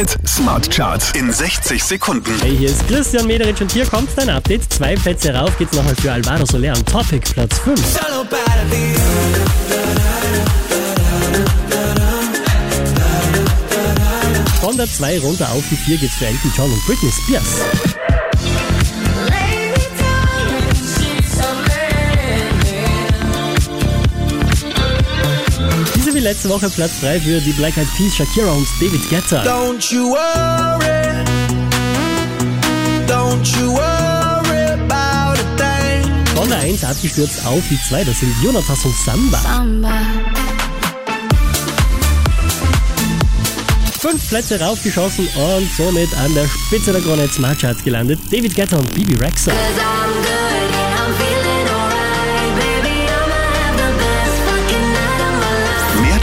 Hit Smart Charts in 60 Sekunden. Hey, hier ist Christian Mederich und hier kommt dein Update. Zwei Plätze rauf geht's nochmal für Alvaro Soler und Topic, Platz 5. Von der 2 runter auf die 4 geht's für Elton John und Britney Spears. Diese wie letzte Woche Platz 3 für die Black Eyed Peas, Shakira und David Guetta. Don't you worry, don't you worry about a thing. Von der 1 abgestürzt auf die 2, das sind Jonathas und Samba. Samba. Fünf Plätze raufgeschossen und somit an der Spitze der Krone Smart Charts gelandet. David Guetta und Bibi Rexa.